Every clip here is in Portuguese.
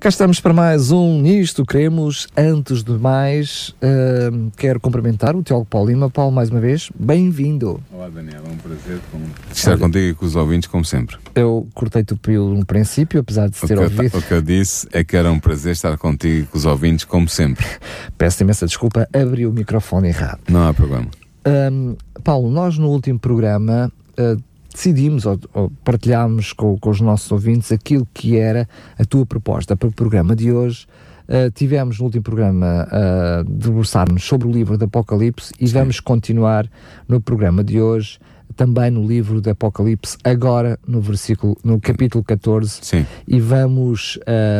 Cá estamos para mais um Nisto Queremos. Antes de mais, uh, quero cumprimentar o Tiago Paulo Lima. Paulo, mais uma vez, bem-vindo. Olá, Daniel. É um prazer com... estar Olha, contigo e com os ouvintes, como sempre. Eu cortei-te o pelo no princípio, apesar de se ter ouvido. O que eu disse é que era um prazer estar contigo e com os ouvintes, como sempre. Peço imensa desculpa, abri o microfone errado. Não há problema. Um, Paulo, nós no último programa uh, decidimos ou, ou partilhámos com, com, os nossos ouvintes aquilo que era a tua proposta para o programa de hoje. Uh, tivemos no último programa uh, debruçar-nos sobre o livro do Apocalipse e Sim. vamos continuar no programa de hoje também no livro do Apocalipse, agora no versículo, no capítulo 14, Sim. e vamos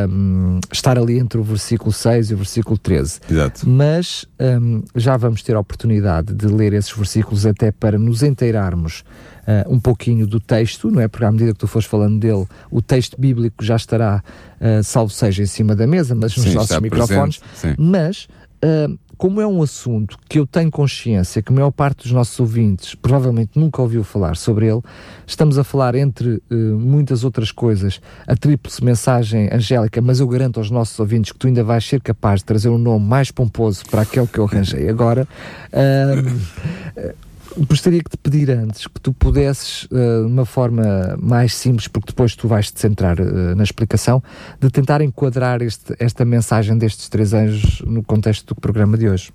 um, estar ali entre o versículo 6 e o versículo 13. Exato. Mas um, já vamos ter a oportunidade de ler esses versículos até para nos inteirarmos uh, um pouquinho do texto, não é? Porque à medida que tu fores falando dele, o texto bíblico já estará, uh, salvo seja, em cima da mesa, mas nos sim, nossos microfones. Mas uh, como é um assunto que eu tenho consciência que a maior parte dos nossos ouvintes provavelmente nunca ouviu falar sobre ele, estamos a falar entre uh, muitas outras coisas, a tríplice mensagem angélica, mas eu garanto aos nossos ouvintes que tu ainda vais ser capaz de trazer um nome mais pomposo para aquele que eu arranjei agora. Uh, gostaria que te pedir antes que tu pudesses, uh, de uma forma mais simples, porque depois tu vais te centrar uh, na explicação, de tentar enquadrar este, esta mensagem destes três anjos no contexto do programa de hoje.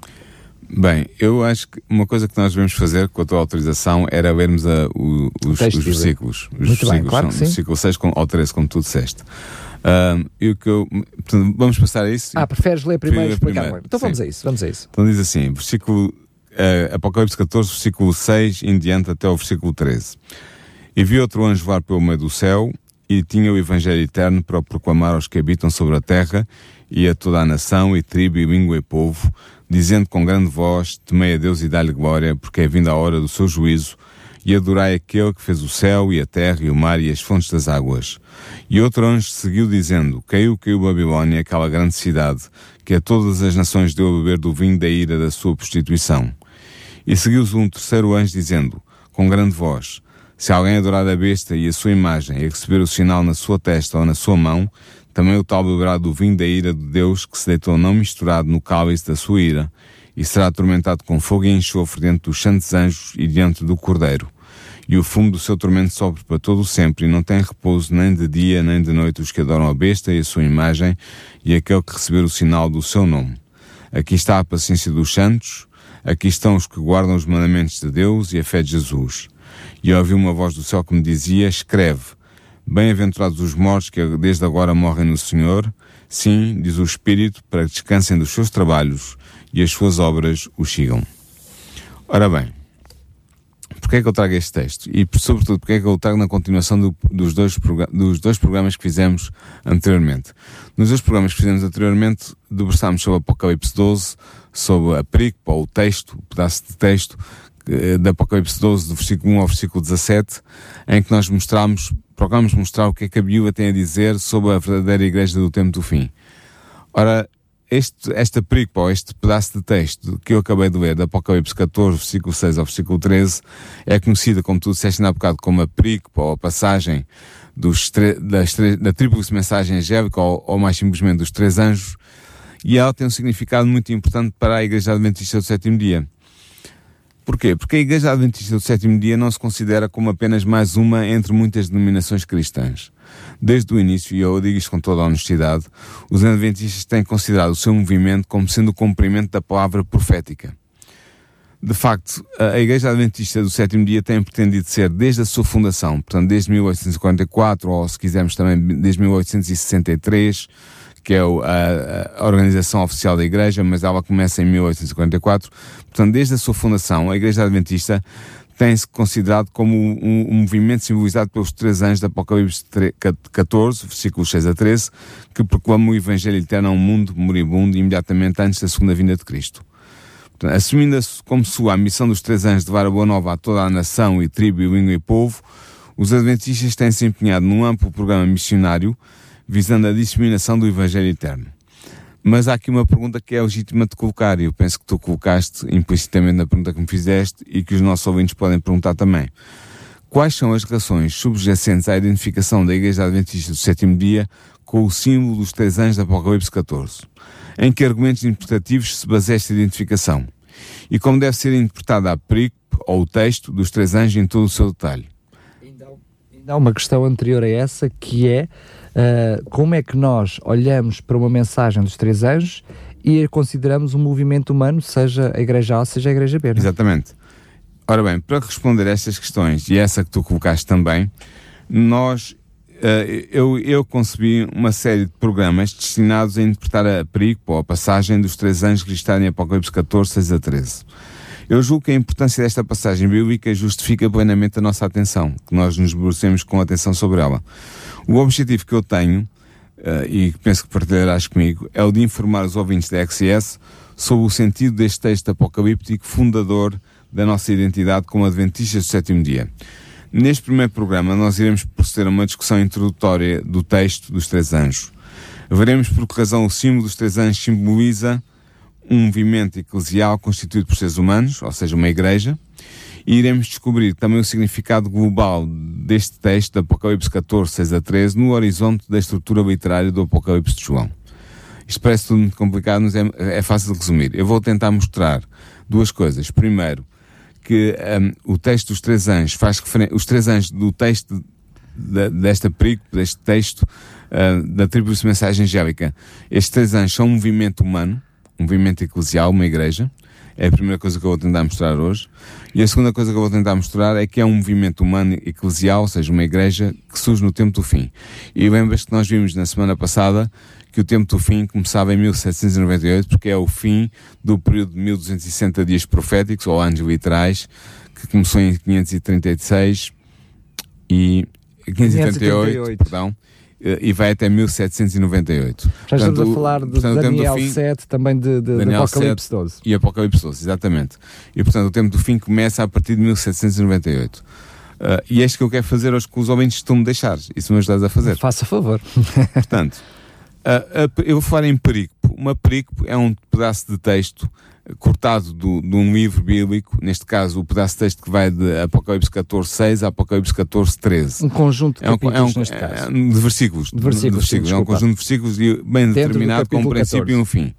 Bem, eu acho que uma coisa que nós devemos fazer com a tua autorização era vermos a, o, os, os, versículos. Os Muito versículos bem, claro são, versículo 6 com, ao 13, como tu disseste. E o que eu, portanto, vamos passar a isso? Ah, preferes ler primeiro e explicar primeiro. Então vamos a isso, vamos a isso. Então diz assim, versículo uh, Apocalipse 14, versículo 6 em diante até o versículo 13. E vi outro anjo voar pelo meio do céu, e tinha o Evangelho eterno para proclamar aos que habitam sobre a terra, e a toda a nação, e tribo, e língua, e povo, dizendo com grande voz, temei a Deus e dá-lhe glória, porque é vinda a hora do seu juízo, e adorai aquele que fez o céu, e a terra, e o mar, e as fontes das águas. E outro anjo seguiu dizendo, caiu, caiu Babilônia, aquela grande cidade, que a todas as nações deu a beber do vinho da ira da sua prostituição. E seguiu-se um terceiro anjo dizendo, com grande voz, se alguém adorar a besta e a sua imagem e receber o sinal na sua testa ou na sua mão, também o tal beberá do vinho da ira de Deus que se deitou não misturado no cálice da sua ira, e será atormentado com fogo e enxofre diante dos santos anjos e diante do Cordeiro. E o fumo do seu tormento sobe para todo o sempre, e não tem repouso nem de dia nem de noite os que adoram a besta e a sua imagem, e aquele que receber o sinal do seu nome. Aqui está a paciência dos santos, Aqui estão os que guardam os mandamentos de Deus e a fé de Jesus. E ouvi uma voz do céu que me dizia: Escreve, bem-aventurados os mortos que desde agora morrem no Senhor. Sim, diz o Espírito, para que descansem dos seus trabalhos e as suas obras os sigam. Ora bem, porque é que eu trago este texto? E, sobretudo, porque é que eu trago na continuação do, dos, dois dos dois programas que fizemos anteriormente? Nos dois programas que fizemos anteriormente, debruçámos sobre Apocalipse 12, sobre a pericopa, ou o texto, o pedaço de texto eh, da Apocalipse 12, do versículo 1 ao versículo 17, em que nós mostramos, procuramos mostrar o que é que a Bíblia tem a dizer sobre a verdadeira igreja do tempo do fim. Ora, este, esta perícopa, ou este pedaço de texto que eu acabei de ler, da Apocalipse 14, versículo 6 ao versículo 13, é conhecida, como tu disseste há bocado, como a perícopa, ou a passagem dos das da tríplice mensagem angélica, ou, ou mais simplesmente dos três anjos, e ela tem um significado muito importante para a Igreja Adventista do Sétimo Dia. Porquê? Porque a Igreja Adventista do Sétimo Dia não se considera como apenas mais uma entre muitas denominações cristãs. Desde o início, e eu digo isto com toda a honestidade, os Adventistas têm considerado o seu movimento como sendo o cumprimento da palavra profética. De facto, a Igreja Adventista do Sétimo Dia tem pretendido ser, desde a sua fundação, portanto, desde 1844, ou se quisermos também, desde 1863, que é a, a, organização oficial da Igreja, mas ela começa em 1854. Portanto, desde a sua fundação, a Igreja Adventista tem-se considerado como um, um, movimento simbolizado pelos três anjos de Apocalipse 14, versículos 6 a 13, que proclamam o Evangelho eterno a um mundo moribundo imediatamente antes da segunda vinda de Cristo. Assumindo como sua a missão dos três anjos de levar a boa nova a toda a nação e tribo e língua e povo, Os Adventistas têm-se empenhado num amplo programa missionário visando a disseminação do Evangelho Eterno. Mas há aqui uma pergunta que é legítima de colocar, e eu penso que tu colocaste implicitamente na pergunta que me fizeste e que os nossos ouvintes podem perguntar também. Quais são as relações subjacentes à identificação da Igreja Adventista do Sétimo Dia com o símbolo dos três anjos da Apocalipse 14? Em que argumentos interpretativos se baseia esta identificação? E como deve ser interpretada a perícope ou o texto dos três anjos em todo o seu detalhe? Ainda há uma questão anterior a essa que é Uh, como é que nós olhamos para uma mensagem dos três anjos e consideramos um movimento humano, seja a Igreja A, seja a Igreja B? Não? É? Exatamente. Ora bem, para responder a estas questões, e essa que tu colocaste também, nós, uh, eu, eu concebi uma série de programas destinados a interpretar a perigo ou a passagem dos três anjos que está em Apocalipse 14, 6 a 13. Eu julgo que a importância desta passagem bíblica justifica plenamente a nossa atenção, que nós nos debrucemos com atenção sobre ela. O objetivo que eu tenho, uh, e penso que partilharás comigo, é o de informar os ouvintes da XS sobre o sentido deste texto apocalíptico fundador da nossa identidade como adventistas do sétimo dia. Neste primeiro programa, nós iremos proceder a uma discussão introdutória do texto dos três anjos. Veremos por que razão o símbolo dos três anjos simboliza um movimento eclesial constituído por seres humanos, ou seja, uma igreja, e iremos descobrir também o significado global deste texto Apocalipse 14, 6 a 13, no horizonte da estrutura literária do Apocalipse de João. Isto parece tudo muito complicado, mas é, é fácil de resumir. Eu vou tentar mostrar duas coisas. Primeiro, que um, o texto dos três anjos faz referência, os três anjos do texto de, desta perícope, deste texto uh, da de mensagem angélica, estes três anjos são um movimento humano, um movimento eclesial, uma igreja, é a primeira coisa que eu vou tentar mostrar hoje. E a segunda coisa que eu vou tentar mostrar é que é um movimento humano eclesial, ou seja, uma igreja que surge no tempo do fim. E lembras que nós vimos na semana passada que o tempo do fim começava em 1798, porque é o fim do período de 1260 dias proféticos, ou anos literais, que começou em 536 e 538, 538. perdão, e vai até 1798. Já estamos a falar de portanto, Daniel fim, 7, também de, de, de Apocalipse 12. E Apocalipse 12, exatamente. E portanto o tempo do fim começa a partir de 1798. Uh, e é isto que eu quero fazer hoje com os ouvintes que tu me deixares. Isso me ajudas a fazer. Faça favor. portanto, uh, uh, eu vou falar em perícope. Uma perícope é um pedaço de texto cortado do, de um livro bíblico, neste caso o pedaço de texto que vai de Apocalipse 14, 6 a Apocalipse 14, 13. Um conjunto de é um, é um, neste caso. É, de versículos. De versículos, de versículos. é um conjunto de versículos bem Dentro determinado com um princípio 14. e um fim.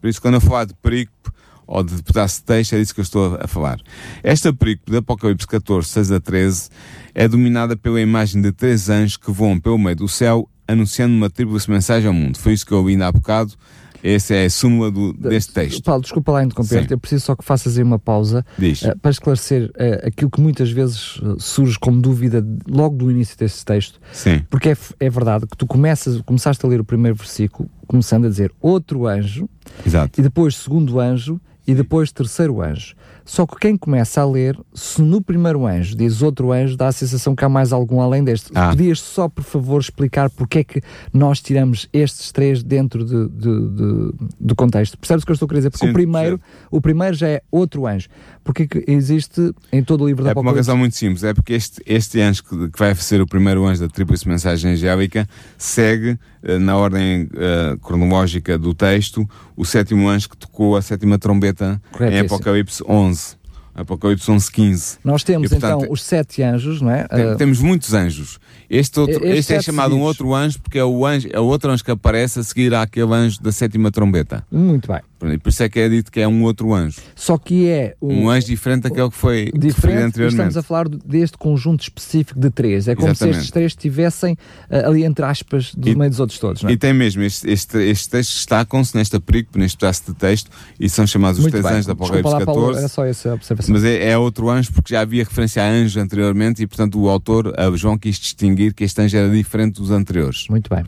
Por isso, quando eu falar de perícope ou de pedaço de texto, é disso que eu estou a falar. Esta perícope de Apocalipse 14, 6 a 13 é dominada pela imagem de três anjos que voam pelo meio do céu anunciando uma tríplice mensagem ao mundo. Foi isso que eu ouvi ainda há bocado essa é a súmula do, deste texto. Paulo, desculpa lá interromper-te, eu preciso só que faças aí uma pausa uh, para esclarecer uh, aquilo que muitas vezes uh, surge como dúvida logo do início deste texto. Sim. Porque é, é verdade que tu começas, começaste a ler o primeiro versículo, começando a dizer outro anjo, Exato. e depois segundo anjo, e depois terceiro anjo. Só que quem começa a ler, se no primeiro anjo diz outro anjo, dá a sensação que há mais algum além deste. Ah. Podias só, por favor, explicar porque é que nós tiramos estes três dentro de, de, de do contexto? Percebes o que eu estou a querer dizer? Porque Sim, o, primeiro, o primeiro já é outro anjo. Porque que existe em todo o livro da É por uma razão muito simples. É porque este, este anjo que, que vai ser o primeiro anjo da tríplice mensagem angélica segue uh, na ordem uh, cronológica do texto o sétimo anjo que tocou a sétima trombeta em Apocalipse 11. Apocalipse 11, 15. Nós temos e, portanto, então os sete anjos, não é? Tem, uh, temos muitos anjos. Este, outro, este é chamado seguidos. um outro anjo porque é o, anjo, é o outro anjo que aparece a seguir àquele anjo da sétima trombeta. Muito bem. Por isso é que é dito que é um outro anjo. Só que é um, um anjo diferente daquele que foi diferente, anteriormente. Estamos a falar deste conjunto específico de três. É como Exatamente. se estes três estivessem uh, ali entre aspas do e, meio dos outros todos. Não é? E tem mesmo, estes este, este textos destacam-se nesta perícope, neste pedaço de texto, e são chamados os Muito três bem. anjos da Apocalipse 14. Paulo, era só essa observação. Mas é, é, outro anjo porque já havia referência a anjo anteriormente e, portanto, o autor, João, quis distinguir que este anjo era diferente dos anteriores. Muito bem.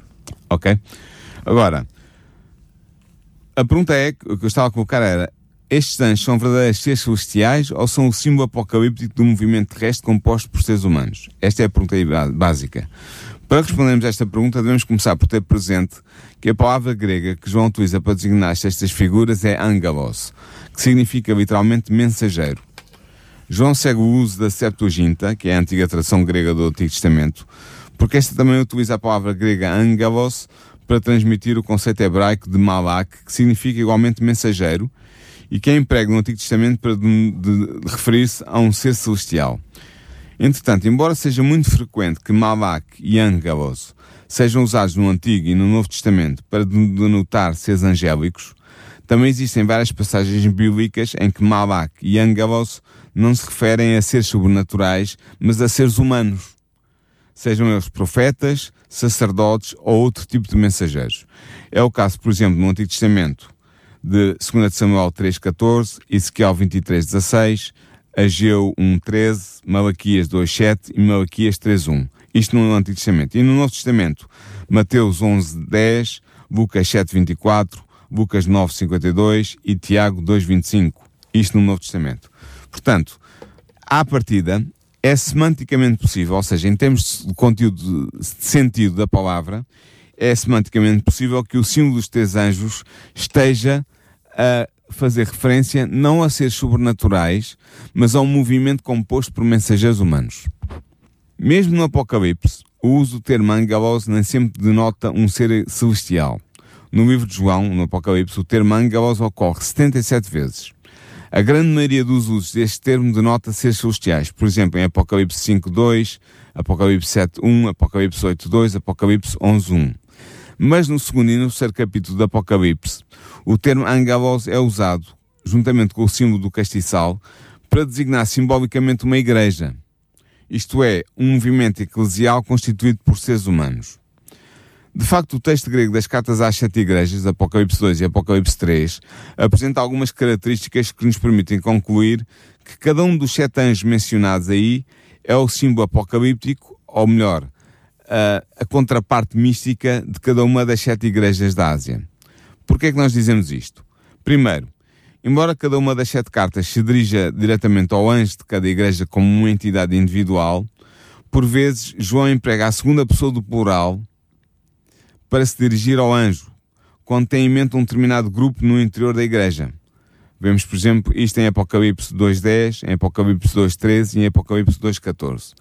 Ok? Agora, a pergunta é, o que eu estava a colocar era, estes anjos são verdadeiros seres celestiais ou são o símbolo apocalíptico do movimento terrestre composto por seres humanos? Esta é a pergunta básica. Para respondermos a esta pergunta, devemos começar por ter presente que a palavra grega que João utiliza para designar estas figuras é angelos, que significa literalmente mensageiro. João segue o uso da Septuaginta, que é a antiga tradução grega do Antigo Testamento, porque esta também utiliza a palavra grega angelos para transmitir o conceito hebraico de malak, que significa igualmente mensageiro, e que é emprego no Antigo Testamento para referir-se a um ser celestial. Entretanto, embora seja muito frequente que malak e angelos sejam usados no Antigo e no Novo Testamento para denotar seres angélicos, também existem várias passagens bíblicas em que malak e angelos não se referem a seres sobrenaturais, mas a seres humanos sejam eles profetas, sacerdotes ou outro tipo de mensageiros. É o caso, por exemplo, no Antigo Testamento de 2 Samuel 3.14, Ezequiel 23.16, Ageu 1.13, Malaquias 2.7 e Malaquias 3.1. Isto no Antigo Testamento. E no Novo Testamento, Mateus 11.10, Lucas 7.24, Lucas 9.52 e Tiago 2.25. Isto no Novo Testamento. Portanto, à partida, é semanticamente possível, ou seja, em termos de conteúdo, de sentido da palavra, é semanticamente possível que o símbolo dos três anjos esteja a fazer referência não a seres sobrenaturais, mas a um movimento composto por mensageiros humanos. Mesmo no Apocalipse, o uso do termo angelos nem sempre denota um ser celestial. No livro de João, no Apocalipse, o termo angelos ocorre 77 vezes. A grande maioria dos usos deste termo denota seres celestiais. Por exemplo, em Apocalipse 5.2, Apocalipse 7.1, Apocalipse 8.2, Apocalipse 11.1. Mas no segundo e no terceiro capítulo do Apocalipse, o termo angelos é usado, juntamente com o símbolo do castiçal, para designar simbolicamente uma igreja. Isto é, um movimento eclesial constituído por seres humanos. De facto, o texto grego das cartas às sete igrejas, Apocalipse 2 e Apocalipse 3, apresenta algumas características que nos permitem concluir que cada um dos sete anjos mencionados aí é o símbolo apocalíptico, ou melhor, a, a contraparte mística de cada uma das sete igrejas da Ásia. Por que é que nós dizemos isto? Primeiro, embora cada uma das sete cartas se dirija diretamente ao anjo de cada igreja como uma entidade individual, por vezes João emprega a segunda pessoa do plural para se dirigir ao anjo, quando tem em mente um determinado grupo no interior da igreja. Vemos, por exemplo, isto em Apocalipse 2.10, em Apocalipse 2.13 e em Apocalipse 2.14.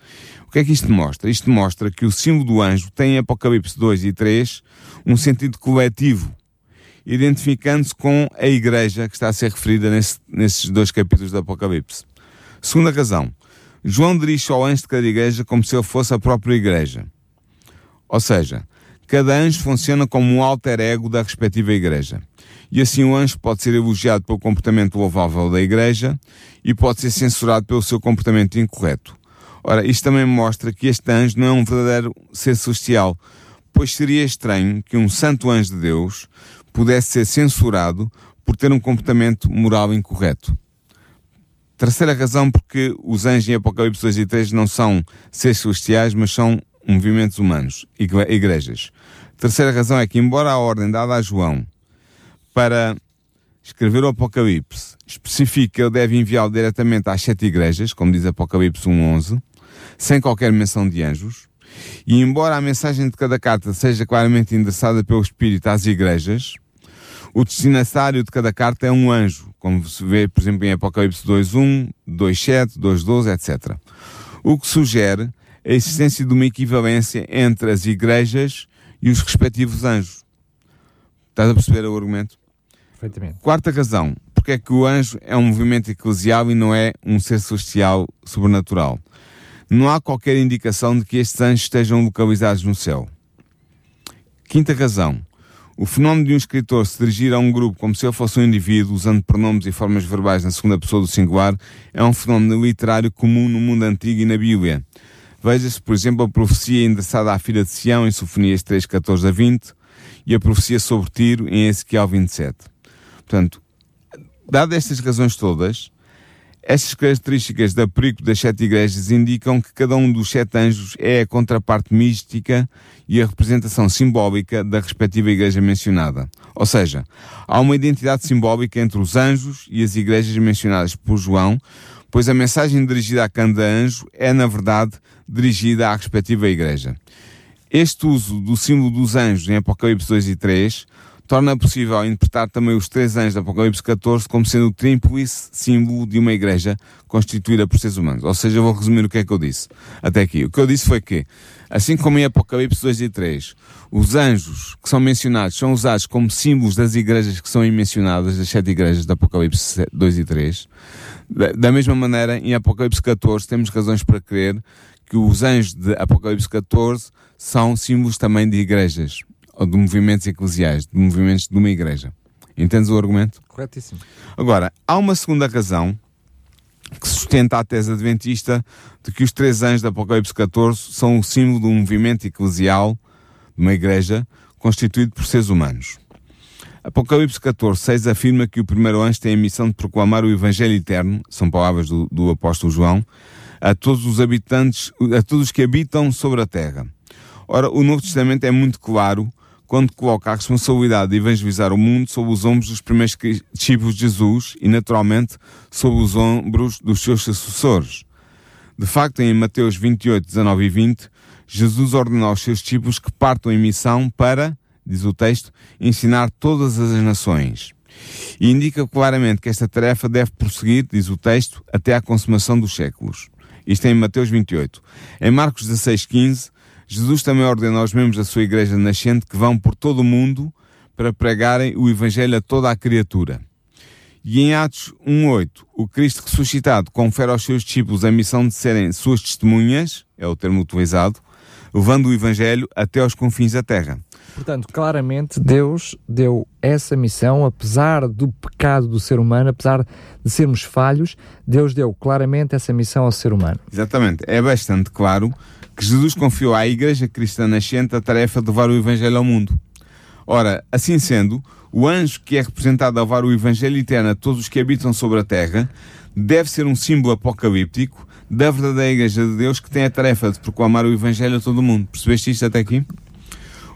O que é que isto mostra? Isto mostra que o símbolo do anjo tem em Apocalipse 2 e 3 um sentido coletivo, identificando-se com a igreja que está a ser referida nesse, nesses dois capítulos do Apocalipse. Segunda razão, João dirige ao anjo de cada igreja como se ele fosse a própria igreja. Ou seja, Cada anjo funciona como um alter ego da respectiva igreja. E assim o anjo pode ser elogiado pelo comportamento louvável da igreja e pode ser censurado pelo seu comportamento incorreto. Ora, isto também mostra que este anjo não é um verdadeiro ser celestial, pois seria estranho que um santo anjo de Deus pudesse ser censurado por ter um comportamento moral incorreto. Terceira razão porque os anjos em Apocalipse 2 e 3 não são seres celestiais, mas são movimentos humanos, igrejas. Terceira razão é que, embora a ordem dada a João para escrever o Apocalipse especifique que ele deve enviá-lo diretamente às sete igrejas, como diz Apocalipse 1.11, sem qualquer menção de anjos, e embora a mensagem de cada carta seja claramente endereçada pelo Espírito às igrejas, o destinatário de cada carta é um anjo, como se vê, por exemplo, em Apocalipse 2.1, 2.7, 2.12, etc. O que sugere a existência de uma equivalência entre as igrejas e os respectivos anjos. Estás a perceber o argumento? Perfeitamente. Quarta razão. Porque é que o anjo é um movimento eclesial e não é um ser celestial sobrenatural? Não há qualquer indicação de que estes anjos estejam localizados no céu. Quinta razão. O fenómeno de um escritor se dirigir a um grupo como se ele fosse um indivíduo, usando pronomes e formas verbais na segunda pessoa do singular, é um fenómeno literário comum no mundo antigo e na Bíblia. Veja-se, por exemplo, a profecia endereçada à filha de Sião em Sofonias 3, 14 a 20 e a profecia sobre Tiro em Ezequiel 27. Portanto, dadas estas razões todas, estas características da perícope das sete igrejas indicam que cada um dos sete anjos é a contraparte mística e a representação simbólica da respectiva igreja mencionada. Ou seja, há uma identidade simbólica entre os anjos e as igrejas mencionadas por João, pois a mensagem dirigida a cada anjo é, na verdade, dirigida à respectiva igreja. Este uso do símbolo dos anjos em Apocalipse 2 e 3 torna possível interpretar também os três anjos do Apocalipse 14 como sendo o tríplice símbolo de uma igreja constituída por seres humanos. Ou seja, eu vou resumir o que é que eu disse até aqui. O que eu disse foi que, assim como em Apocalipse 2 e 3, os anjos que são mencionados são usados como símbolos das igrejas que são mencionadas, das sete igrejas do Apocalipse 2 e 3, da mesma maneira, em Apocalipse 14 temos razões para crer que os anjos de Apocalipse 14 são símbolos também de igrejas, ou de movimentos eclesiais, de movimentos de uma igreja. Entendes o argumento? Corretíssimo. Agora, há uma segunda razão que sustenta a tese adventista de que os três anjos de Apocalipse 14 são o símbolo de um movimento eclesial, de uma igreja, constituído por seres humanos. Apocalipse 14, 6 afirma que o primeiro anjo tem a missão de proclamar o Evangelho eterno, são palavras do, do apóstolo João, a todos os habitantes, a todos os que habitam sobre a terra. Ora, o Novo Testamento é muito claro quando coloca a responsabilidade de evangelizar o mundo sob os ombros dos primeiros discípulos de Jesus e, naturalmente, sob os ombros dos seus sucessores. De facto, em Mateus 28, 19 e 20, Jesus ordenou aos seus discípulos que partam em missão para, diz o texto, ensinar todas as nações. E indica claramente que esta tarefa deve prosseguir, diz o texto, até à consumação dos séculos. Isto é em Mateus 28. Em Marcos 16, 15, Jesus também ordena aos membros da sua igreja nascente que vão por todo o mundo para pregarem o Evangelho a toda a criatura. E em Atos 1.8, o Cristo ressuscitado confere aos seus discípulos a missão de serem suas testemunhas, é o termo utilizado, levando o Evangelho até aos confins da terra. Portanto, claramente Deus deu essa missão, apesar do pecado do ser humano, apesar de sermos falhos, Deus deu claramente essa missão ao ser humano. Exatamente. É bastante claro que Jesus confiou à Igreja Cristã Nascente a tarefa de levar o Evangelho ao mundo. Ora, assim sendo, o anjo que é representado a levar o Evangelho eterno a todos os que habitam sobre a terra deve ser um símbolo apocalíptico da verdadeira Igreja de Deus que tem a tarefa de proclamar o Evangelho a todo o mundo. Percebeste isto até aqui?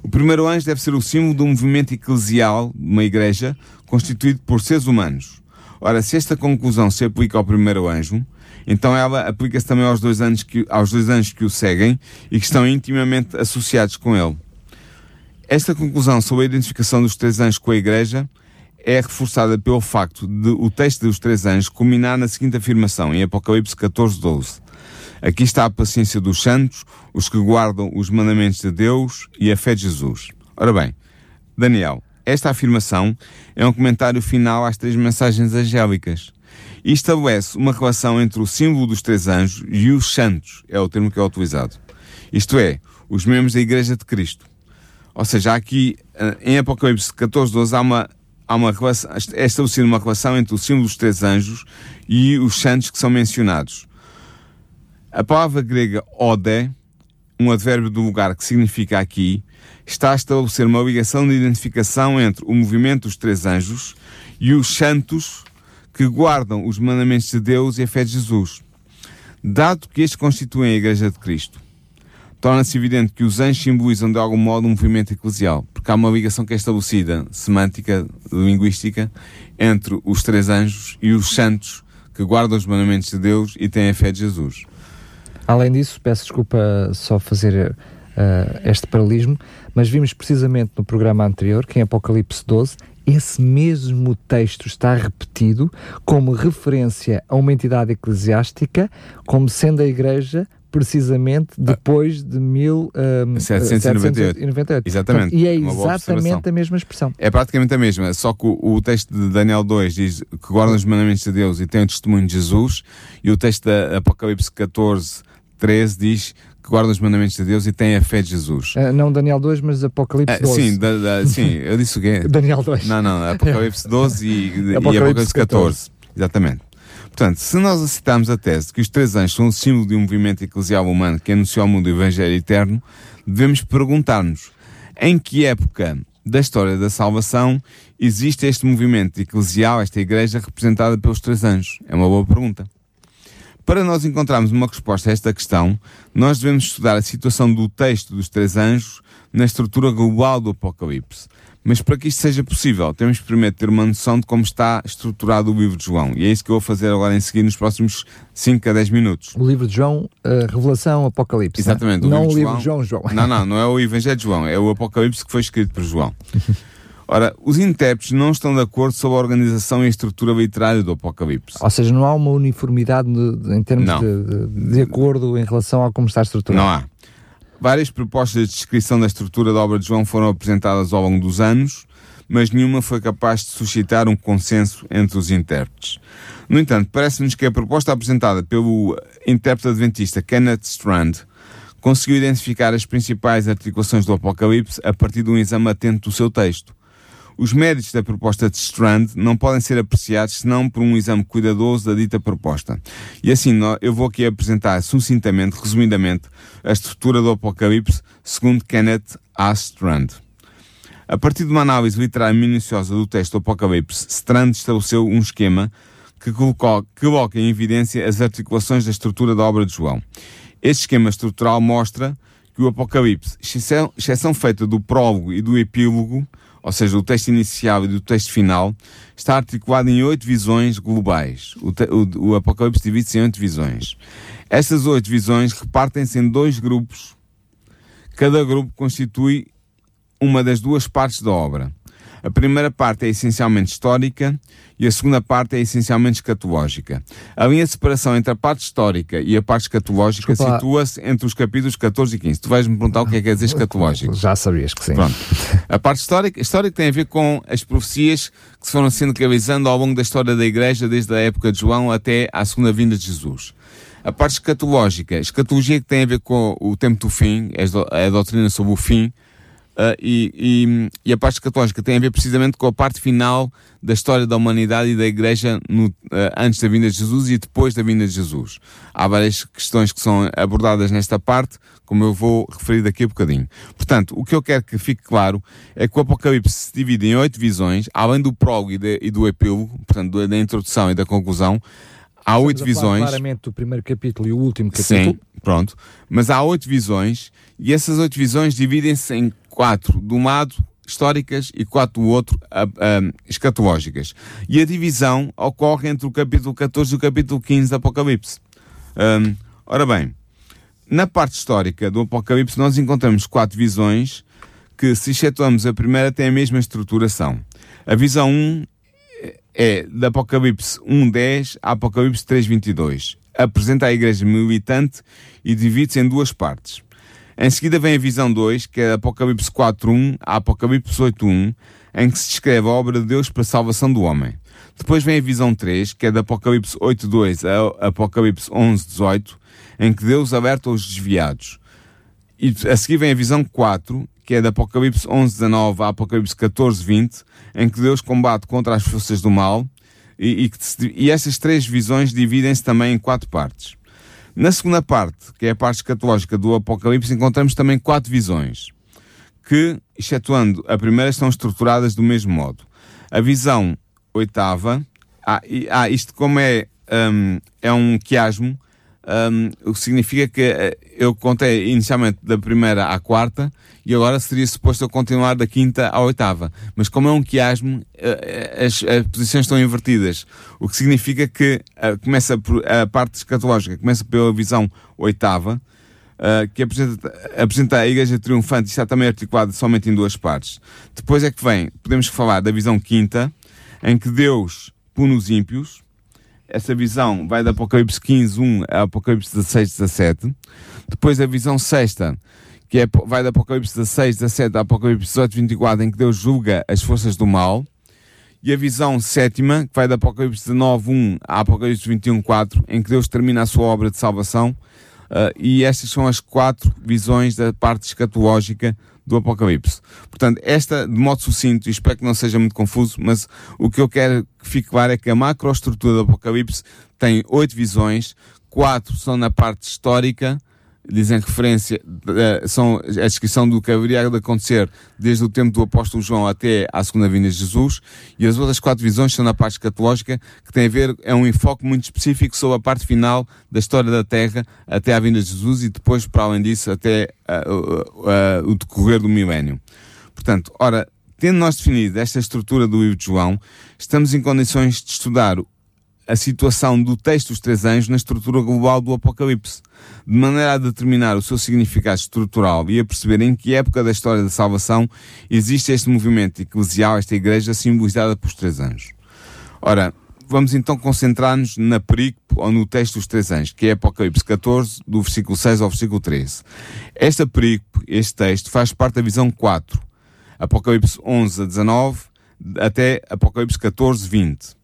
O primeiro anjo deve ser o símbolo de um movimento eclesial, uma igreja, constituído por seres humanos. Ora, se esta conclusão se aplica ao primeiro anjo, então ela aplica-se também aos dois, anos que, aos dois anjos que o seguem e que estão intimamente associados com ele. Esta conclusão sobre a identificação dos três anjos com a Igreja é reforçada pelo facto de o texto dos três anjos culminar na seguinte afirmação, em Apocalipse 14, 12. Aqui está a paciência dos santos, os que guardam os mandamentos de Deus e a fé de Jesus. Ora bem, Daniel, esta afirmação é um comentário final às três mensagens angélicas e estabelece uma relação entre o símbolo dos três anjos e os santos, é o termo que é utilizado. Isto é, os membros da Igreja de Cristo. Ou seja, aqui eh, em Apocalipse 14, 12 há uma, há uma relação, é estabelecida uma relação entre o símbolo dos três anjos e os santos que são mencionados. A palavra grega ode, um advérbio do lugar que significa aqui, está a estabelecer uma ligação de identificação entre o movimento dos três anjos e os santos que guardam os mandamentos de Deus e a fé de Jesus. Dado que estes constituem a Igreja de Cristo, torna-se evidente que os anjos simbolizam de algum modo um movimento eclesial, porque há uma ligação que é estabelecida, semântica, linguística, entre os três anjos e os santos que guardam os mandamentos de Deus e têm a fé de Jesus. Além disso, peço desculpa só fazer uh, este paralelismo, mas vimos precisamente no programa anterior, que em Apocalipse 12, esse mesmo texto está repetido como referência a uma entidade eclesiástica, como sendo a Igreja precisamente depois de 1798. Um, exatamente. e é exatamente a mesma expressão. É praticamente a mesma, só que o, o, texto de Daniel 2 diz que guardam os mandamentos de Deus e tem o testemunho de Jesus, e o texto da Apocalipse 14, 13 diz que guardam os mandamentos de Deus e têm a fé de Jesus. Uh, não Daniel 2, mas Apocalipse 12. Uh, sim, da, da, sim, eu disse o quê? Daniel 2. Não, não, Apocalipse 12 e, Apocalipse, e Apocalipse 14. 14. Exatamente. Portanto, se nós aceitarmos a tese de que os três anjos são o símbolo de um movimento eclesial humano que anuncia ao mundo o Evangelho eterno, devemos perguntar-nos em que época da história da salvação existe este movimento eclesial, esta igreja representada pelos três anjos? É uma boa pergunta. Para nós encontrarmos uma resposta a esta questão, nós devemos estudar a situação do texto dos três anjos na estrutura global do Apocalipse. Mas para que isto seja possível, temos primeiro de ter uma noção de como está estruturado o livro de João. E é isso que eu vou fazer agora em seguida nos próximos 5 a 10 minutos. O livro de João, uh, Revelação, Apocalipse. Exatamente. Não, o livro, não o livro de João, João. Não, não, não é o Evangelho de João, é o Apocalipse que foi escrito por João. Ora, os intérpretes não estão de acordo sobre a organização e a estrutura literária do Apocalipse. Ou seja, não há uma uniformidade em termos de, de, de, acordo em relação a como está estruturado. Não há. Várias propostas de descrição da estrutura da obra de João foram apresentadas ao longo dos anos, mas nenhuma foi capaz de suscitar um consenso entre os intérpretes. No entanto, parece-nos que a proposta apresentada pelo intérprete adventista Kenneth Strand conseguiu identificar as principais articulações do Apocalipse a partir de um exame atento do seu texto. Os méritos da proposta de Strand não podem ser apreciados senão por um exame cuidadoso da dita proposta. E assim, eu vou aqui apresentar sucintamente, resumidamente, a estrutura do Apocalipse segundo Kenneth A. Strand. A partir de uma análise literária minuciosa do texto do Apocalipse, Strand estabeleceu um esquema que coloca em evidência as articulações da estrutura da obra de João. Este esquema estrutural mostra que o Apocalipse, exceção feita do prólogo e do epílogo, ou seja, o texto inicial e do texto final, está articulado em oito visões globais. O, o, o Apocalipse divide-se em oito visões. Estas oito visões repartem-se em dois grupos. Cada grupo constitui uma das duas partes da obra. A primeira parte é essencialmente histórica e a segunda parte é essencialmente escatológica. A linha de separação entre a parte histórica e a parte escatológica situa-se entre os capítulos 14 e 15. Tu vais-me perguntar o que é que quer dizer escatológico. Já sabias que sim. Pronto. A parte histórica, histórica tem a ver com as profecias que se foram sendo realizando ao longo da história da Igreja, desde a época de João até à segunda vinda de Jesus. A parte escatológica, escatologia que tem a ver com o tempo do fim, é a doutrina sobre o fim, Uh, e, e, e, a parte escatológica tem a ver precisamente com a parte final da história da humanidade e da Igreja no, uh, antes da vinda de Jesus e depois da vinda de Jesus. Há várias questões que são abordadas nesta parte, como eu vou referir daqui a bocadinho. Portanto, o que eu quero que fique claro é que o Apocalipse se divide em oito visões, além do prólogo e, de, e do epílogo, portanto, da introdução e da conclusão. Há oito visões. Claramente o primeiro capítulo e o último capítulo. Sim, pronto. Mas há oito visões e essas oito visões dividem-se em quatro de um lado históricas e quatro do outro escatológicas. E a divisão ocorre entre o capítulo 14 e o capítulo 15 do Apocalipse. Um, ora bem, na parte histórica do Apocalipse nós encontramos quatro visões que, se excetuamos a primeira, têm a mesma estruturação. A visão 1 é da Apocalipse 1.10 a Apocalipse 3.22. Apresenta a igreja militante e divide-se em duas partes. Em seguida vem a visão 2, que é Apocalipse 4.1 a Apocalipse 8.1, em que se descreve a obra de Deus para a salvação do homem. Depois vem a visão 3, que é de Apocalipse 8.2 a Apocalipse 11.18, em que Deus alerta os desviados. E a seguir vem a visão 4, que é de Apocalipse 11.19 a Apocalipse 14.20, em que Deus combate contra as forças do mal, e, e, e essas três visões dividem-se também em quatro partes. Na segunda parte, que é a parte escatológica do Apocalipse, encontramos também quatro visões, que, excetuando a primeira, estão estruturadas do mesmo modo. A visão oitava, ah, ah isto como é, um, é um quiasmo, um, o que significa que eh, eu contei inicialmente da primeira à quarta e agora seria suposto eu continuar da quinta à oitava. Mas como é um quiasmo, eh, as, as posições estão invertidas. O que significa que uh, começa por, a parte escatológica começa pela visão oitava, uh, que apresenta, apresenta a Igreja Triunfante e está também articulada somente em duas partes. Depois é que vem, podemos falar da visão quinta, em que Deus pune os ímpios, essa visão vai da Apocalipse 15, 1 a Apocalipse 16, 17. Depois a visão sexta, que é, vai da Apocalipse 16, 17 a Apocalipse 18, 24, em que Deus julga as forças do mal. E a visão sétima, que vai da Apocalipse 19, 1 a Apocalipse 21, 4, em que Deus termina a sua obra de salvação. Uh, e estas são as quatro visões da parte escatológica do Apocalipse. Portanto, esta, de modo sucinto, e espero que não seja muito confuso, mas o que eu quero que fique claro é que a macroestrutura do Apocalipse tem oito visões, quatro são na parte histórica, dizem referência, uh, são a descrição do que haveria de acontecer desde o tempo do apóstolo João até à segunda vinda de Jesus, e as outras quatro visões são na parte escatológica, que tem a ver, é um enfoque muito específico sobre a parte final da história da Terra até à vinda de Jesus e depois, para além disso, até uh, uh, o decorrer do milénio. Portanto, ora, tendo nós definido esta estrutura do livro de João, estamos em condições de estudar a situação do texto dos três anjos na estrutura global do Apocalipse, de maneira a determinar o seu significado estrutural e a perceber em que época da história da salvação existe este movimento eclesial, esta igreja simbolizada pelos três anjos. Ora, vamos então concentrar-nos na perícope ou no texto dos três anjos, que é Apocalipse 14, do versículo 6 ao versículo 13. Esta perícope, este texto, faz parte da visão 4, Apocalipse 11 a 19, até Apocalipse 14, 20.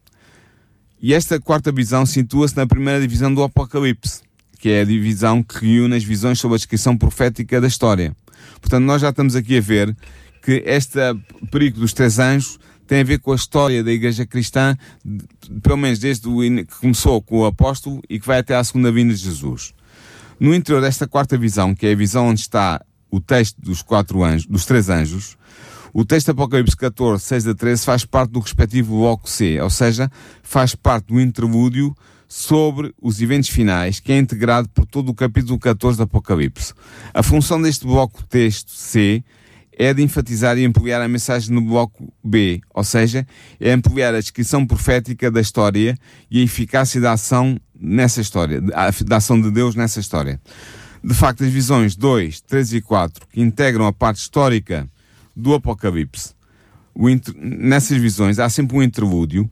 E esta quarta visão situa-se na primeira divisão do Apocalipse, que é a divisão que reúne as visões sobre a descrição profética da história. Portanto, nós já estamos aqui a ver que esta perícope dos três anjos tem a ver com a história da Igreja Cristã, pelo menos desde o que começou com o apóstolo e que vai até à segunda vinda de Jesus. No interior desta quarta visão, que é a visão onde está o texto dos quatro anjos, dos três anjos, o texto Apocalipse 14, 6 a 13 faz parte do respectivo bloco C, ou seja, faz parte do interlúdio sobre os eventos finais, que é integrado por todo o capítulo 14 do Apocalipse. A função deste bloco texto C é de enfatizar e ampliar a mensagem no bloco B, ou seja, é ampliar a descrição profética da história e a eficácia da ação nessa história, da ação de Deus nessa história. De facto, as visões 2, 3 e 4, que integram a parte histórica do Apocalipse, nessas visões há sempre um interlúdio,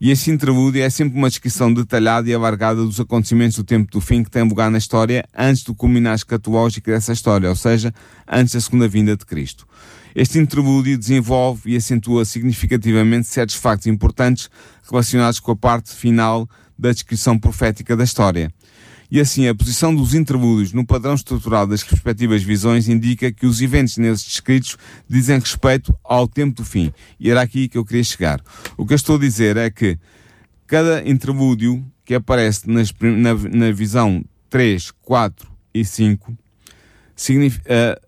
e esse interlúdio é sempre uma descrição detalhada e alargada dos acontecimentos do tempo do fim que tem lugar na história antes do culminar escatológico dessa história, ou seja, antes da segunda vinda de Cristo. Este interlúdio desenvolve e acentua significativamente certos factos importantes relacionados com a parte final da descrição profética da história. E assim, a posição dos interlúdios no padrão estrutural das respectivas visões indica que os eventos nesses descritos dizem respeito ao tempo do fim. E era aqui que eu queria chegar. O que eu estou a dizer é que cada interlúdio que aparece nas, na, na visão 3, 4 e 5 significa, eh,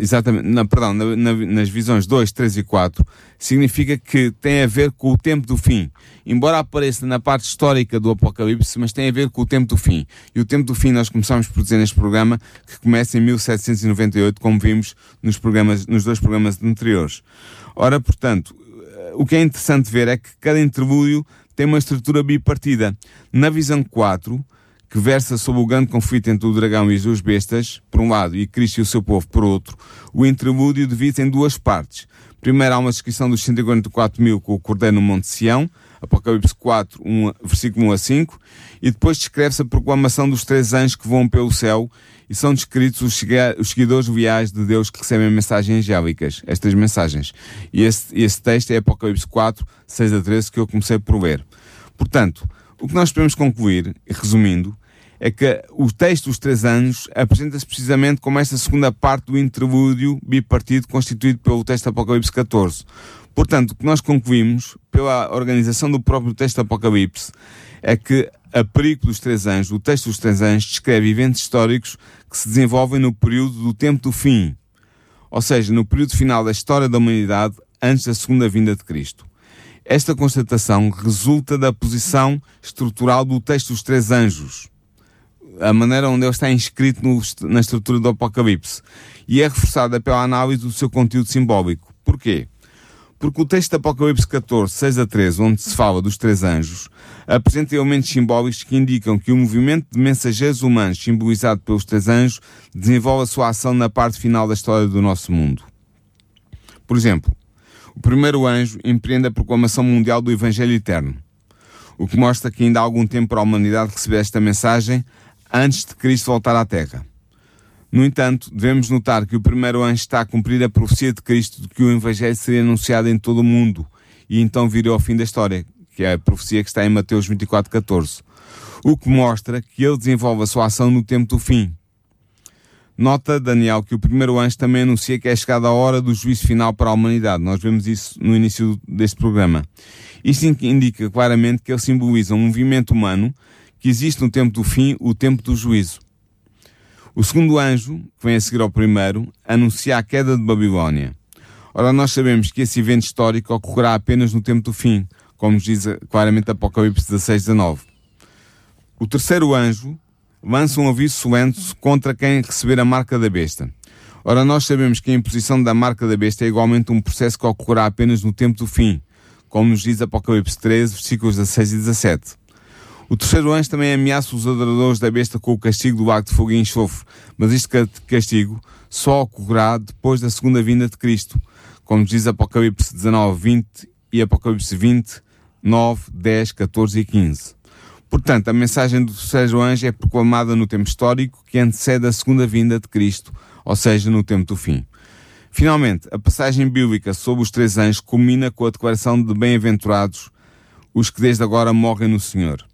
exatamente, na, perdão, na, na, nas visões 2, 3 e 4, significa que tem a ver com o tempo do fim. Embora apareça na parte histórica do Apocalipse, mas tem a ver com o tempo do fim. E o tempo do fim nós começamos por dizer neste programa que começa em 1798, como vimos nos, programas, nos dois programas anteriores. Ora, portanto, eh, o que é interessante ver é que cada interlúdio tem uma estrutura bipartida. Na visão 4, que versa sobre o grande conflito entre o dragão e as duas bestas, por um lado, e Cristo e o seu povo, por outro, o interlúdio divide em duas partes. Primeiro há uma descrição dos 144 mil com o Cordeiro no Monte Sião, Apocalipse 4, 1, versículo 1 a 5, e depois descreve-se a proclamação dos três anjos que voam pelo céu, e são descritos os, os seguidores leais de Deus que recebem mensagens angélicas, estas mensagens. E esse, esse texto é Apocalipse 4, 6 a 13, que eu comecei por ler. Portanto, o que nós podemos concluir, resumindo, é que o texto dos três anos apresenta-se precisamente como esta segunda parte do interlúdio bipartido constituído pelo texto Apocalipse 14. Portanto, o que nós concluímos, pela organização do próprio texto Apocalipse, é que a perícope dos três anjos, o texto dos três anjos, descreve eventos históricos que se desenvolvem no período do tempo do fim, ou seja, no período final da história da humanidade antes da segunda vinda de Cristo. Esta constatação resulta da posição estrutural do texto dos três anjos, a maneira onde ele está inscrito no, na estrutura do Apocalipse. E é reforçada pela análise do seu conteúdo simbólico. Porquê? Porque o texto de Apocalipse 14, 6 a 13, onde se fala dos três anjos, apresenta elementos simbólicos que indicam que o movimento de mensageiros humanos simbolizado pelos três anjos desenvolve a sua ação na parte final da história do nosso mundo. Por exemplo, o primeiro anjo empreende a proclamação mundial do Evangelho Eterno, o que mostra que ainda há algum tempo para a humanidade receber esta mensagem antes de Cristo voltar à Terra. No entanto, devemos notar que o primeiro anjo está a cumprir a profecia de Cristo de que o Evangelho seria anunciado em todo o mundo e então viria ao fim da história, que é a profecia que está em Mateus 24:14, o que mostra que ele desenvolve a sua ação no tempo do fim. Nota Daniel que o primeiro anjo também anuncia que é chegada a hora do juízo final para a humanidade. Nós vemos isso no início deste programa. Isto indica claramente que ele simboliza um movimento humano que existe no tempo do fim o tempo do juízo. O segundo anjo, que vem a seguir ao primeiro, anuncia a queda de Babilónia. Ora, nós sabemos que esse evento histórico ocorrerá apenas no tempo do fim, como nos diz claramente Apocalipse 16, 19. O terceiro anjo lança um aviso solente contra quem receber a marca da besta. Ora, nós sabemos que a imposição da marca da besta é igualmente um processo que ocorrerá apenas no tempo do fim, como nos diz Apocalipse 13, versículos 16 e 17. O terceiro anjo também ameaça os adoradores da besta com o castigo do acto de fogo e enxofre, mas este castigo só ocorrerá depois da segunda vinda de Cristo, como diz Apocalipse 19, 20 e Apocalipse 20, 9, 10, 14 e 15. Portanto, a mensagem do terceiro anjo é proclamada no tempo histórico que antecede a segunda vinda de Cristo, ou seja, no tempo do fim. Finalmente, a passagem bíblica sobre os três anjos culmina com a declaração de bem-aventurados os que desde agora morrem no Senhor.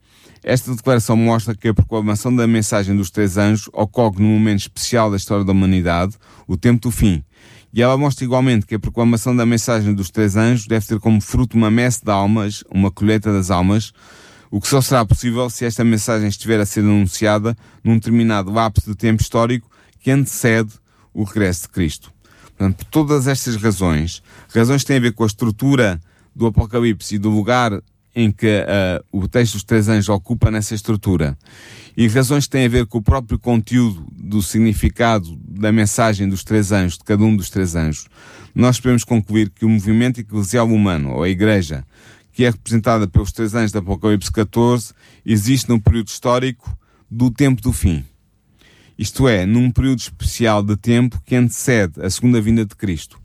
Esta declaração mostra que a proclamação da mensagem dos três anjos ocorre num momento especial da história da humanidade, o tempo do fim. E ela mostra igualmente que a proclamação da mensagem dos três anjos deve ter como fruto uma messe de almas, uma colheita das almas, o que só será possível se esta mensagem estiver a ser anunciada num determinado lapso de tempo histórico que antecede o regresso de Cristo. Portanto, por todas estas razões, razões que têm a ver com a estrutura do Apocalipse e do lugar em que uh, o texto dos três anjos ocupa nessa estrutura, e razões que têm a ver com o próprio conteúdo do significado da mensagem dos três anjos, de cada um dos três anjos, nós podemos concluir que o movimento eclesial humano, ou a Igreja, que é representada pelos três anjos do Apocalipse 14, existe num período histórico do tempo do fim. Isto é, num período especial de tempo que antecede a segunda vinda de Cristo.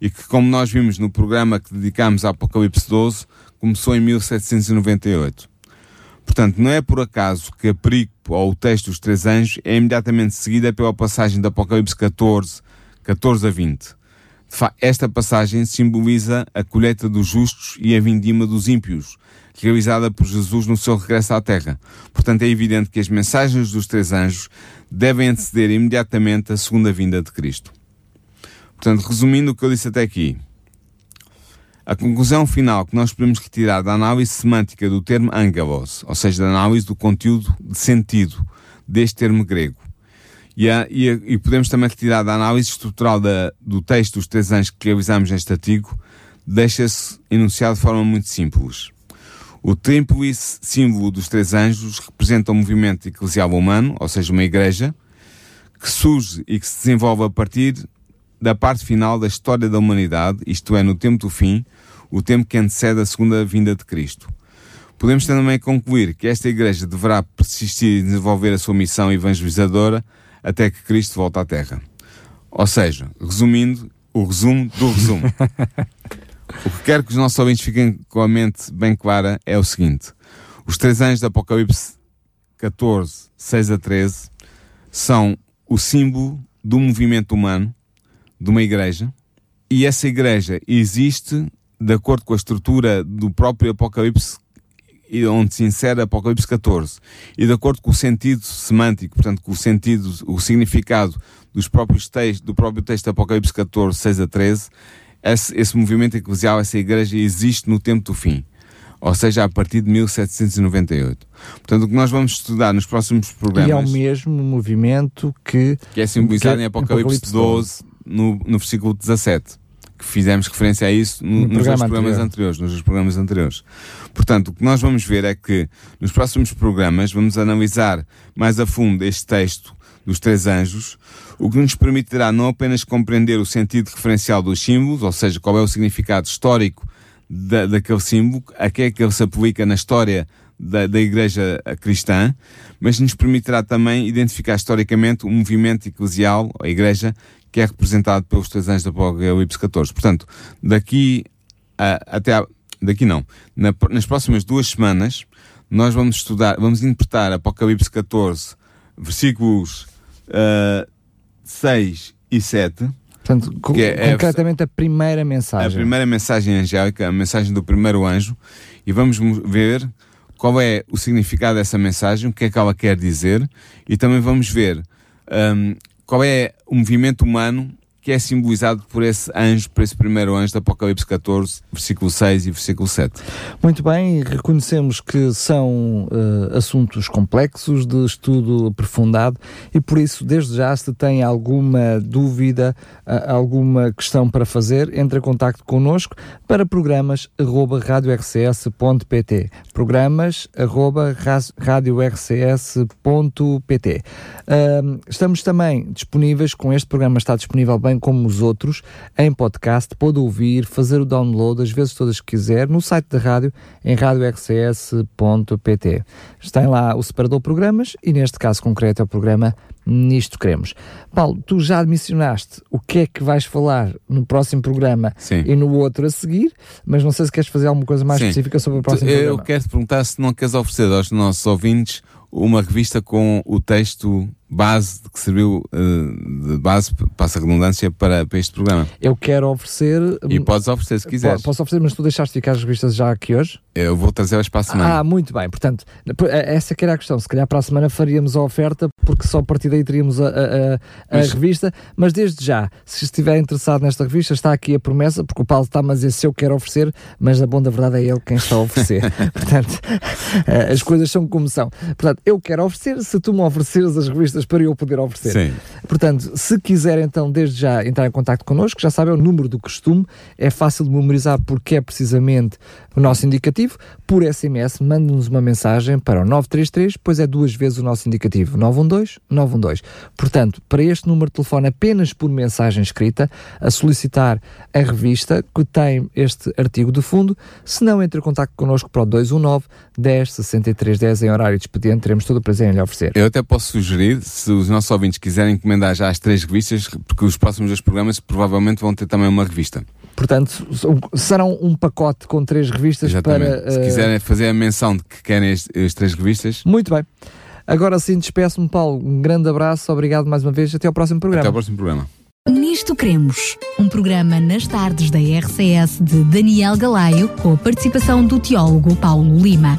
E que, como nós vimos no programa que dedicámos ao Apocalipse 12, começou em 1798. Portanto, não é por acaso que a perícope ou o texto dos três anjos é imediatamente seguida pela passagem do Apocalipse 14, 14 a 20. Esta passagem simboliza a colheita dos justos e a vindima dos ímpios, realizada por Jesus no seu regresso à Terra. Portanto, é evidente que as mensagens dos três anjos devem anteceder imediatamente a segunda vinda de Cristo. Portanto, resumindo o que eu disse até aqui, a conclusão final que nós podemos retirar da análise semântica do termo angelos, ou seja, da análise do conteúdo de sentido deste termo grego, e, a, e, a, e podemos também retirar da análise estrutural da, do texto dos três anjos que realizamos neste artigo, deixa-se enunciado de forma muito simples. O templo e símbolo dos três anjos representa um movimento eclesial humano, ou seja, uma igreja, que surge e que se desenvolve a partir da parte final da história da humanidade, isto é, no tempo do fim, o tempo que antecede a segunda vinda de Cristo. Podemos também concluir que esta Igreja deverá persistir e desenvolver a sua missão evangelizadora até que Cristo volte à Terra. Ou seja, resumindo, o resumo do resumo. o que quero que os nossos ouvintes fiquem com a mente bem clara é o seguinte: os três anos do Apocalipse 14, 6 a 13 são o símbolo do movimento humano, de uma igreja, e essa igreja existe de acordo com a estrutura do próprio Apocalipse, onde se insere Apocalipse 14, e de acordo com o sentido semântico, portanto, com o sentido, o significado dos próprios textos, do próprio texto de Apocalipse 14, 6 a 13, esse, esse movimento eclesial, essa igreja existe no tempo do fim. Ou seja, a partir de 1798. Portanto, o que nós vamos estudar nos próximos programas. E é o mesmo movimento que. Que é simbolizado que, em Apocalipse, Apocalipse 12, no, no versículo 17 que fizemos referência a isso no, no nos dois programas anterior. anteriores, nos programas anteriores. Portanto, o que nós vamos ver é que nos próximos programas vamos analisar mais a fundo este texto dos três anjos, o que nos permitirá não apenas compreender o sentido referencial dos símbolos, ou seja, qual é o significado histórico da, daquele símbolo, a que é que ele se aplica na história da, da Igreja cristã, mas nos permitirá também identificar historicamente o movimento eclesial, a Igreja, que é representado pelos três anjos da Apocalipse 14. Portanto, daqui a, até a, daqui não, na, nas próximas duas semanas, nós vamos estudar, vamos interpretar Apocalipse 14, versículos uh, ah, 6 e 7. Portanto, que é, concretamente a, a primeira mensagem. A primeira mensagem angélica, a mensagem do primeiro anjo, e vamos ver qual é o significado dessa mensagem, o que é que ela quer dizer, e também vamos ver um, qual é o movimento humano que é simbolizado por esse anjo, por esse primeiro anjo do Apocalipse 14, versículo 6 e versículo 7. Muito bem, reconhecemos que são uh, assuntos complexos de estudo aprofundado e por isso, desde já, se tem alguma dúvida, uh, alguma questão para fazer, entre em contato connosco para programas arroba radiorcs.pt programas arroba uh, Estamos também disponíveis, com este programa está disponível bem bem como os outros, em podcast, pode ouvir, fazer o download as vezes todas que quiser, no site da rádio, em radiorcs.pt. Está lá o separador programas e neste caso concreto é o programa Nisto Queremos. Paulo, tu já mencionaste o que é que vais falar no próximo programa Sim. e no outro a seguir, mas não sei se queres fazer alguma coisa mais Sim. específica sobre o próximo Eu programa. quero te perguntar se não queres oferecer aos nossos ouvintes uma revista com o texto base que serviu uh, de base, passa a redundância, para, para este programa. Eu quero oferecer. E podes oferecer se quiseres. Posso oferecer, mas tu deixaste ficar as revistas já aqui hoje? Eu vou trazer-as para a semana. Ah, muito bem. Portanto, essa que era a questão. Se calhar para a semana faríamos a oferta, porque só a partir daí teríamos a, a, a, mas... revista. Mas desde já, se estiver interessado nesta revista, está aqui a promessa, porque o Paulo está-me a dizer se eu quero oferecer, mas a bom da verdade é ele quem está a oferecer. Portanto, as coisas são como são. Portanto, eu quero oferecer, se tu me ofereceres as revistas para eu poder oferecer. Sim. Portanto, se quiser então desde já entrar em contato connosco, já sabe, é o número do costume, é fácil de memorizar porque é precisamente o nosso indicativo. Por SMS, mande-nos uma mensagem para o 933, pois é duas vezes o nosso indicativo, 912 912. Portanto, para este número de telefone, apenas por mensagem escrita, a solicitar a revista que tem este artigo de fundo, se não entre em contato connosco para o 219 10 63 10 em horário de expediente, teremos todo o prazer em lhe oferecer. Eu até posso sugerir, se os nossos ouvintes quiserem encomendar já as três revistas, porque os próximos dois programas provavelmente vão ter também uma revista. Portanto, serão um pacote com três revistas Exatamente. para. Se uh... quiserem fazer a menção de que querem as, as três revistas. Muito bem. Agora sim, despeço-me, Paulo. Um grande abraço, obrigado mais uma vez. Até ao próximo programa. Até ao próximo programa. Nisto Cremos, um programa nas tardes da RCS de Daniel Galaio, com a participação do teólogo Paulo Lima.